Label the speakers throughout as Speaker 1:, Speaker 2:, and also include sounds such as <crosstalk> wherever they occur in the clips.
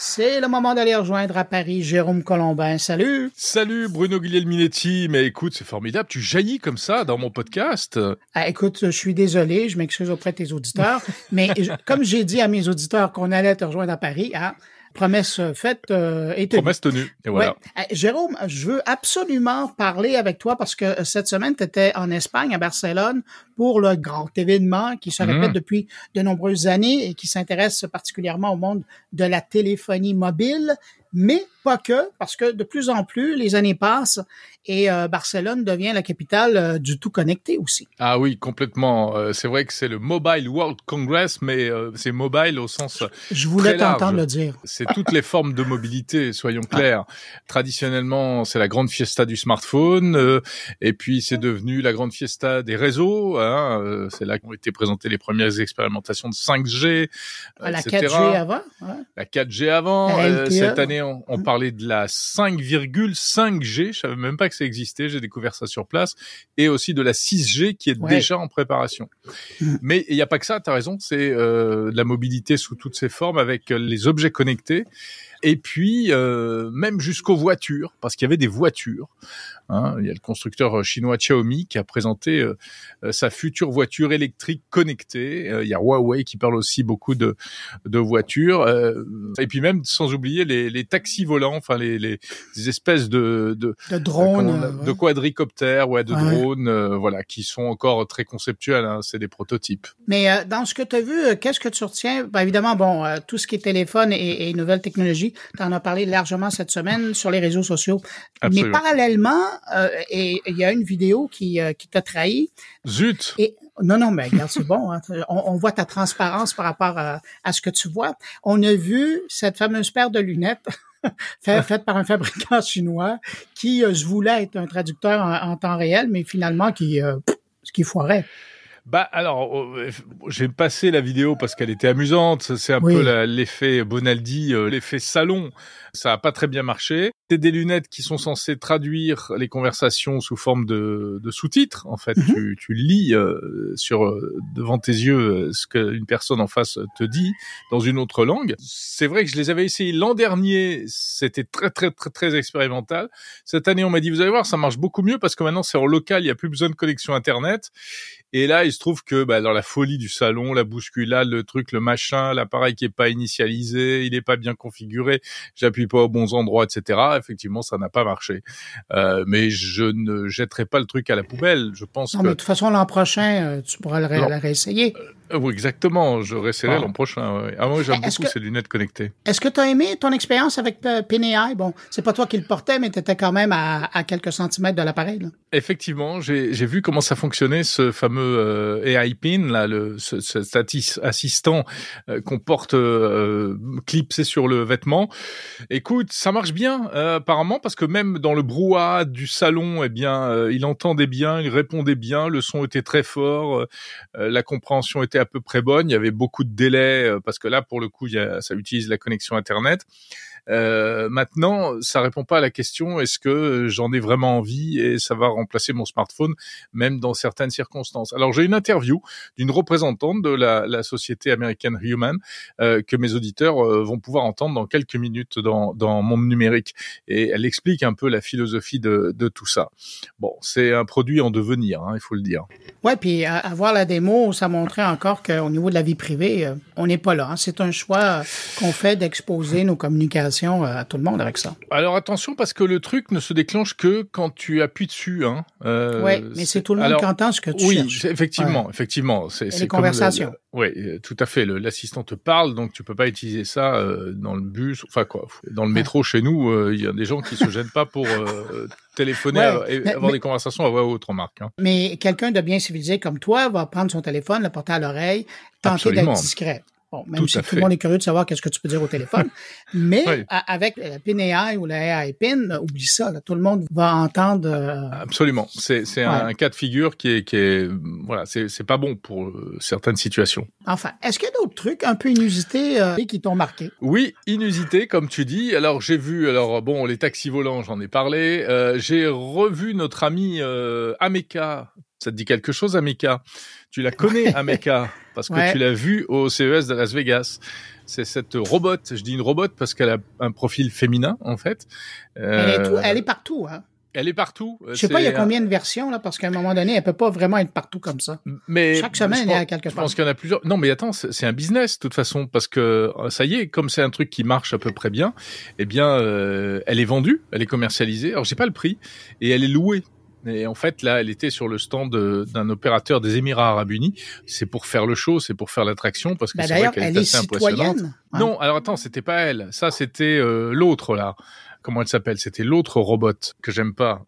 Speaker 1: C'est le moment d'aller rejoindre à Paris Jérôme Colombin. Salut.
Speaker 2: Salut Bruno Guglielminetti. Mais écoute, c'est formidable. Tu jaillis comme ça dans mon podcast.
Speaker 1: Ah, écoute, je suis désolé. Je m'excuse auprès de tes auditeurs. mais comme j'ai dit à mes auditeurs qu'on allait te rejoindre à Paris, hein, promesse faite euh, et tenue.
Speaker 2: Promesse tenue. Et voilà.
Speaker 1: Ouais. Jérôme, je veux absolument parler avec toi parce que euh, cette semaine, tu étais en Espagne, à Barcelone, pour le grand événement qui se répète mmh. depuis de nombreuses années et qui s'intéresse particulièrement au monde de la téléphonie mobile mais pas que, parce que de plus en plus, les années passent et euh, Barcelone devient la capitale euh, du tout connecté aussi.
Speaker 2: Ah oui, complètement. Euh, c'est vrai que c'est le Mobile World Congress, mais c'est mobile au sens
Speaker 1: Je voulais t'entendre le dire. <laughs>
Speaker 2: C'est toutes les formes de mobilité, soyons clairs. Traditionnellement, c'est la grande fiesta du smartphone, et puis c'est devenu la grande fiesta des réseaux. Hein, c'est là qu'ont été présentées les premières expérimentations de 5G,
Speaker 1: la 4G avant.
Speaker 2: La 4G avant. cette année on, parlait de la 5,5G. Je savais même pas que ça existait. J'ai découvert ça sur place. Et aussi de la 6G qui est déjà en préparation. Mm. Mais il n'y a pas que ça. Tu as raison. C'est euh, la mobilité sous toutes ses formes avec les objets connectés. Et puis euh, même jusqu'aux voitures, parce qu'il y avait des voitures. Hein. Il y a le constructeur chinois Xiaomi qui a présenté euh, euh, sa future voiture électrique connectée. il y a Huawei qui parle aussi beaucoup de, de voitures. et puis même sans oublier les, les taxis volants, enfin les, les, espèces de
Speaker 1: de, de drones,
Speaker 2: de quadricoptères, ouais, de drones, voilà, qui sont encore très conceptuels. Hein. C'est des prototypes.
Speaker 1: Mais dans ce que tu as vu, qu'est-ce que tu retiens? Ben, Évidemment, bon, tout ce qui est téléphone et, et nouvelles technologies tu en as parlé largement cette semaine sur les réseaux sociaux. Mais parallèlement, euh, et il y a une vidéo qui, euh, qui t'a trahi.
Speaker 2: Zut.
Speaker 1: Et, non, non, mais regarde, c'est bon. Hein. <laughs> On, voit ta transparence par rapport à, ce que tu vois. On a vu cette fameuse paire de lunettes <laughs> faite par un fabricant <laughs> chinois qui euh, se voulait être un traducteur en, temps réel, mais finalement qui, ce qui foirait.
Speaker 2: Bah alors, euh, j'ai passé la vidéo parce qu'elle était amusante. C'est un peu l'effet Bonaldi, euh, l'effet salon. Ça a pas très bien marché. C'est des lunettes qui sont censées traduire les conversations sous forme de, de sous-titres. En fait, mhm. tu, tu, lis euh, sur devant tes yeux ce qu'une personne en face te dit dans une autre langue. C'est vrai que je les avais essayés l'an dernier. C'était très très très très expérimental. Cette année, on m'a dit vous allez voir, ça marche beaucoup mieux parce que maintenant c'est en local, il y a plus besoin de connexion internet. Et là, il se trouve que bah, dans la folie du salon, la bousculade, le truc, le machin, l'appareil qui est pas initialisé, il est pas bien configuré, j'appuie pas aux bons endroits, etc. Effectivement, ça n'a pas marché. Euh, mais je ne jetterai pas le truc à la poubelle. Je pense
Speaker 1: non,
Speaker 2: que...
Speaker 1: mais de toute façon, l'an prochain, euh, tu pourras le, réessayer.
Speaker 2: Euh, oui, exactement. Je réessayerai ah. l'an prochain. Ouais. Ah, moi, j'aime beaucoup ces lunettes connectées.
Speaker 1: Est-ce que tu as aimé ton expérience avec PNI? Bon, c'est pas toi qui le portais, mais tu étais quand même à, à quelques centimètres de l'appareil.
Speaker 2: Effectivement, j'ai vu comment ça fonctionnait, ce fameux euh, AI Pin, là, le, ce, cet assistant euh, qu'on porte euh, clipsé sur le vêtement. Écoute, ça marche bien euh, apparemment parce que même dans le brouhaha du salon, eh bien, il entendait bien, il répondait bien, le son était très fort, la compréhension était à peu près bonne. Il y avait beaucoup de délais parce que là, pour le coup, ça utilise la connexion internet. Euh, maintenant, ça répond pas à la question est-ce que j'en ai vraiment envie et ça va remplacer mon smartphone, même dans certaines circonstances? Alors j'ai une interview d'une représentante de la, société américaine Human euh, que mes auditeurs euh, vont pouvoir entendre dans quelques minutes dans, dans mon numérique et elle explique un peu la philosophie de, de tout ça. Bon, c'est un produit en devenir, hein, il faut le dire.
Speaker 1: Ouais, puis à, voir la démo, ça montrait encore qu'au niveau de la vie privée, on n'est pas là. Hein. C'est un choix qu'on fait d'exposer nos communications euh, à tout le monde avec ça.
Speaker 2: Alors attention parce que le truc ne se déclenche que quand tu appuies dessus. Hein.
Speaker 1: Euh, oui, mais c'est tout le monde qui entend ce que tu
Speaker 2: oui, effectivement, effectivement. C'est
Speaker 1: les conversations.
Speaker 2: oui, tout à fait. L'assistant te parle, donc tu peux pas utiliser ça euh, dans le bus, enfin quoi, dans le métro chez nous. Euh, il y a des gens qui se gênent pas pour téléphoner et avoir des conversations à voix haute, remarque. Hein.
Speaker 1: Mais quelqu'un de bien civilisé comme toi va prendre son téléphone, le porter à l'oreille, tenter d'être discret. Bon, même si tout le monde est curieux de savoir qu'est-ce que tu peux dire au téléphone. <laughs> Mais avec la PIN AI ou la AI PIN, oublie ça. tout le monde va entendre. Euh,
Speaker 2: Absolument. C'est un cas de figure qui est, qui est voilà, c'est pas bon pour euh, certaines situations.
Speaker 1: Enfin, est-ce qu'il y a d'autres trucs un peu inusités euh, qui t'ont marqué?
Speaker 2: Oui, inusités, comme tu dis. Alors j'ai vu, alors bon, les taxis volants, j'en ai parlé. j'ai revu notre ami Ameka Ça te dit quelque chose, Ameka Tu la connais, Ameka, parce que tu l'as vue au CES de Las Vegas. C'est cette robot. Je dis une robot parce qu'elle a un profil féminin, en fait.
Speaker 1: Elle, est, partout. Hein.
Speaker 2: Elle est partout.
Speaker 1: Je sais pas, il y a combien de versions là, parce qu'à un moment donné, elle peut pas vraiment être partout comme ça. Mais chaque semaine, il y a quelque chose.
Speaker 2: Je pense qu'il y en a plusieurs. Non, mais attends, c'est un business de toute façon, parce que euh, ça y est, comme c'est un truc qui marche à peu près bien, eh bien, euh, elle est vendue, elle est commercialisée. Alors, j'ai pas le prix et elle est louée. Et en fait, là, elle était sur le stand d'un opérateur des Émirats Arabes Unis. C'est pour faire le show, c'est pour faire l'attraction, parce que bah, c'est vrai qu'elle est, assez impressionnante. Hein. Non, alors attends, c'était pas elle. Ça, c'était euh, l'autre là comment elle s'appelle? C'était l'autre robot que j'aime pas.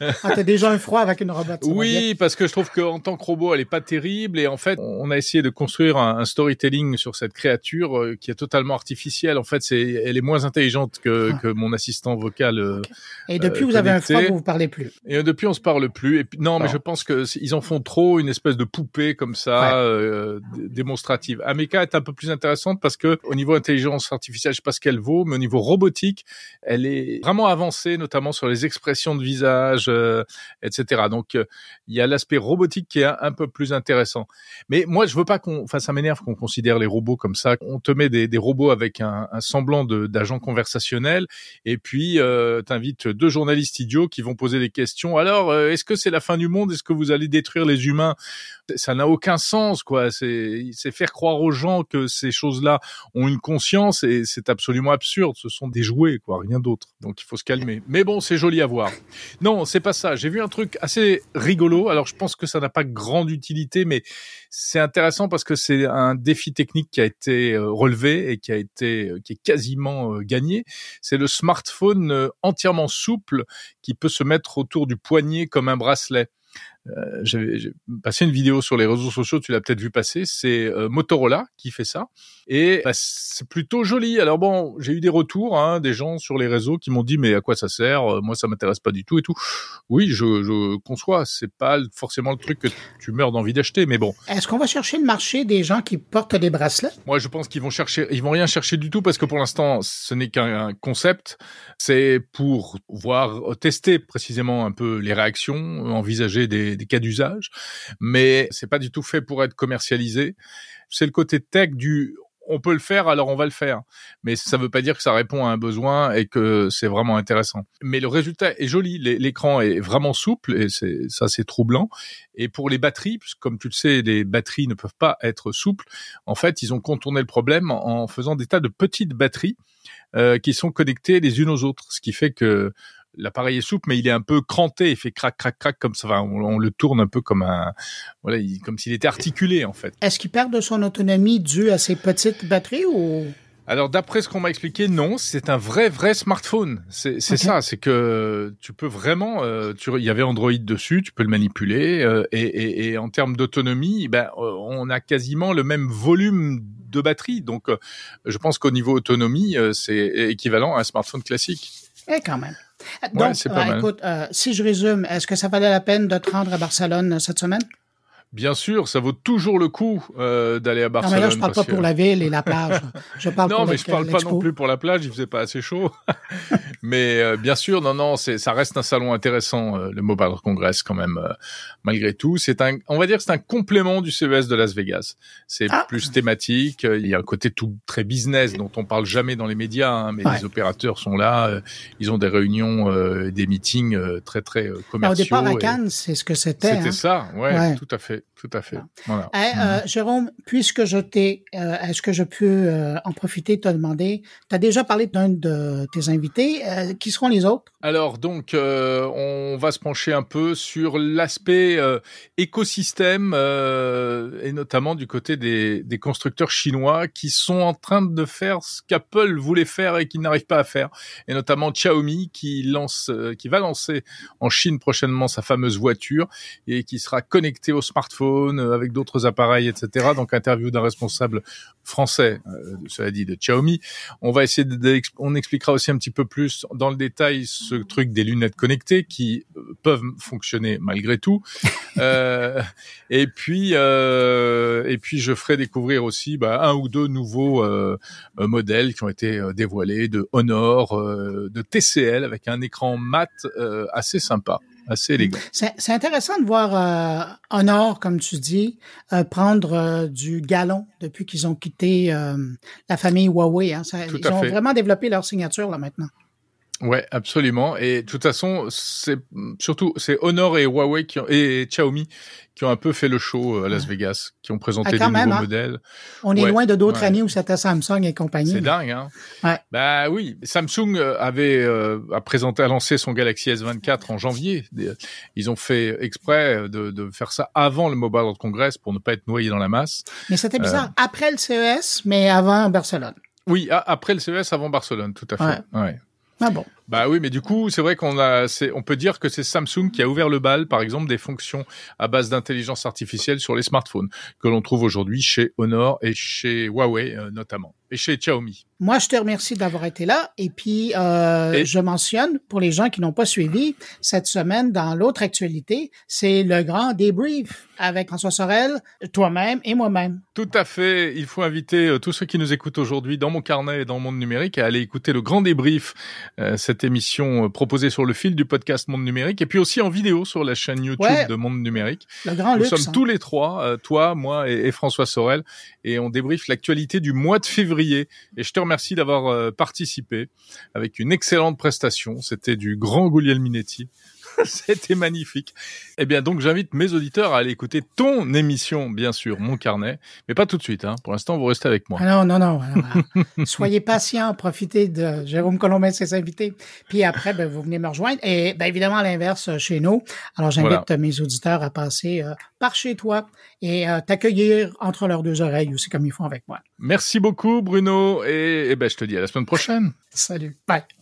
Speaker 1: ah, t'as déjà un froid avec une robot.
Speaker 2: Oui, parce que je trouve qu'en tant que robot, elle est pas terrible et en fait, on a essayé de construire un, storytelling sur cette créature euh, qui est totalement artificielle. En fait, c'est, elle est moins intelligente que, ah. que mon assistant vocal. Euh,
Speaker 1: et depuis, vous avez un froid, vous vous parlez plus.
Speaker 2: Et depuis, on se parle plus. Et puis, non, mais je pense que ils en font trop une espèce de poupée comme ça, euh, démonstrative. Ameka est un peu plus intéressante parce que au niveau intelligence artificielle, je sais pas ce qu'elle vaut, mais au niveau robotique, elle est vraiment avancée, notamment sur les expressions de visage, euh, etc. Donc, euh, il y a l'aspect robotique qui est un, peu plus intéressant. Mais moi, je veux pas qu'on, enfin, ça m'énerve qu'on considère les robots comme ça. On te met des, robots avec un, semblant d'agent conversationnel, et puis euh, t'invites deux journalistes idiots qui vont poser des questions. Alors, euh, est-ce que c'est la fin du monde? Est-ce que vous allez détruire les humains? Ça n'a aucun sens, quoi. C'est faire croire aux gens que ces choses-là ont une conscience, et c'est absolument absurde. Ce sont des jouets quoi, rien d'autre. Donc il faut se calmer. Mais bon, c'est joli à voir. Non, c'est pas ça. J'ai vu un truc assez rigolo. Alors je pense que ça n'a pas grande utilité, mais c'est intéressant parce que c'est un défi technique qui a été euh, relevé et qui a été, euh, qui est quasiment euh, gagné. C'est le smartphone entièrement souple qui peut se mettre autour du poignet comme un bracelet. Euh, j'ai passé une vidéo sur les réseaux sociaux, tu l'as peut-être vu passer, c'est euh, Motorola qui fait ça, et bah, c'est plutôt joli. Alors bon, j'ai eu des retours, hein, des gens sur les réseaux qui m'ont dit mais à quoi ça sert? Euh, Moi ça m'intéresse pas du tout et tout. Oui, je, je conçois, c'est pas forcément le truc que tu meurs d'envie d'acheter, mais bon.
Speaker 1: Est-ce qu'on va chercher le marché des gens qui portent des bracelets?
Speaker 2: Moi je pense qu'ils vont chercher, ils vont rien chercher du tout parce que pour l'instant ce n'est qu'un concept, c'est pour voir tester précisément un peu les réactions, envisager des des, cas d'usage, mais c'est pas du tout fait pour être commercialisé. C'est le côté tech du on peut le faire, alors on va le faire. Mais ça ne veut pas dire que ça répond à un besoin et que c'est vraiment intéressant. Mais le résultat est joli. L'écran est vraiment souple et c'est ça c'est troublant. Et pour les batteries, comme tu le sais, les batteries ne peuvent pas être souples. En fait, ils ont contourné le problème en faisant des tas de petites batteries euh, qui sont connectées les unes aux autres, ce qui fait que l'appareil est souple, mais il est un peu cranté, il fait crac, crac, crac comme ça. on, le tourne un peu comme un, voilà, comme s'il était articulé en fait.
Speaker 1: Est-ce qu'il perd de son autonomie dû à ses petites batteries ou?
Speaker 2: Alors d'après ce qu'on m'a expliqué, non, c'est un vrai vrai smartphone. C'est ça, c'est que tu peux vraiment, euh, il y avait Android dessus, tu peux le manipuler euh, et, en termes d'autonomie, ben euh, on a quasiment le même volume de batterie. Donc je pense qu'au niveau autonomie, c'est équivalent à un smartphone classique.
Speaker 1: Et quand même. Donc, euh, écoute, euh, si je résume, est-ce que ça valait la peine de te rendre à Barcelone euh, cette semaine?
Speaker 2: Bien sûr, ça vaut toujours le coup euh, d'aller à Barcelone.
Speaker 1: Non, mais là, je parle pas pour la ville et la plage. <laughs> Je parle
Speaker 2: non, mais je parle pas non plus pour la plage. Il faisait pas assez chaud. <laughs> mais euh, bien sûr, non, non, c'est ça reste un salon intéressant, euh, le Mobile Congress quand même, euh, malgré tout. C'est un, on va dire, c'est un complément du CES de Las Vegas. C'est ah. plus thématique. Il y a un côté tout très business dont on parle jamais dans les médias, hein, mais les opérateurs sont là. ils ont des réunions, des meetings très très commerciaux.
Speaker 1: au départ à Cannes, c'est ce que c'était.
Speaker 2: C'était hein. ça, ouais, tout à fait tout à fait. Voilà.
Speaker 1: Eh, euh, mhm. Jérôme, puisque je t'ai, euh, est-ce que je peux euh, en profiter te demander, tu as déjà parlé d'un de tes invités, qui seront les autres?
Speaker 2: Alors donc, on va se pencher un peu sur l'aspect écosystème et notamment du côté des, des, constructeurs chinois qui sont en train de faire ce qu'Apple voulait faire et qui n'arrive pas à faire, et notamment Xiaomi qui lance, qui va lancer en Chine prochainement sa fameuse voiture et qui sera connectée au smartphone euh, avec d'autres appareils, etc. Donc interview d'un responsable français, euh, cela dit de Xiaomi. On va essayer de, on expliquera aussi un petit peu plus dans le détail ce truc des lunettes connectées qui peuvent fonctionner malgré tout. <laughs> euh, et puis euh, et puis je ferai découvrir aussi bah, un ou deux nouveaux euh, modèles qui ont été dévoilés de Honor, de TCL avec un écran mat assez sympa. assez élégant.
Speaker 1: C'est intéressant de voir euh, Honor, comme tu dis, euh, prendre euh, du galon depuis qu'ils ont quitté euh, la famille Huawei. Hein. Ça, ils ont fait. vraiment développé leur signature là maintenant.
Speaker 2: Ouais, absolument. Et de toute façon, c'est surtout c'est Honor et Huawei qui ont, et Xiaomi qui ont un peu fait le show à Las Vegas, qui ont présenté ah, des nouveaux hein? modèles.
Speaker 1: On est loin de d'autres ouais. années où c'était Samsung et compagnie.
Speaker 2: C'est dingue, hein. Ouais. Bah oui, Samsung avait euh, a présenté, a lancé son Galaxy S24 en janvier. Ils ont fait exprès de, de faire ça avant le Mobile World Congress pour ne pas être noyé dans la masse.
Speaker 1: Mais c'était bizarre. Euh... Après le CES, mais avant Barcelone.
Speaker 2: Oui, après le CES, avant Barcelone, tout à fait.
Speaker 1: Ouais. Ah.
Speaker 2: Bah oui, mais du coup, c'est vrai qu'on a, on peut dire que c'est Samsung qui a ouvert le bal, par exemple, des fonctions à base d'intelligence artificielle sur les smartphones que l'on trouve aujourd'hui chez Honor et chez Huawei euh, notamment, et chez Xiaomi.
Speaker 1: Moi, je te remercie d'avoir été là. Et puis, euh, et... je mentionne, pour les gens qui n'ont pas suivi, cette semaine, dans l'autre actualité, c'est le grand débrief avec François Sorel, toi-même et moi-même.
Speaker 2: Tout à fait. Il faut inviter euh, tous ceux qui nous écoutent aujourd'hui dans mon carnet et dans le monde numérique à aller écouter le grand débrief, euh, cette émission proposée sur le fil du podcast Monde Numérique, et puis aussi en vidéo sur la chaîne YouTube
Speaker 1: ouais.
Speaker 2: de Monde Numérique.
Speaker 1: Le grand
Speaker 2: nous
Speaker 1: luxe,
Speaker 2: sommes
Speaker 1: hein.
Speaker 2: tous les trois, toi, moi et, et, François Sorel, et on débriefe l'actualité du mois de février. Et je te remercie d'avoir euh, participé avec une excellente prestation. C'était du grand Guglielminetti. <laughs> C'était magnifique. Eh bien, donc, j'invite mes auditeurs à aller écouter ton émission, bien sûr, Mon Carnet, mais pas tout de suite. Hein. Pour l'instant, vous restez avec moi.
Speaker 1: Ah non, non, non. <laughs> Soyez patients, profitez de Jérôme Colombin et ses invités. Puis après, ben, vous venez me rejoindre. Et ben, évidemment, à l'inverse, chez nous. Alors, j'invite voilà. mes auditeurs à passer euh, par chez toi et euh, t'accueillir entre leurs deux oreilles aussi, comme ils font avec moi.
Speaker 2: Merci beaucoup, Bruno. Et, et ben, je te dis à la semaine prochaine.
Speaker 1: Salut. Bye.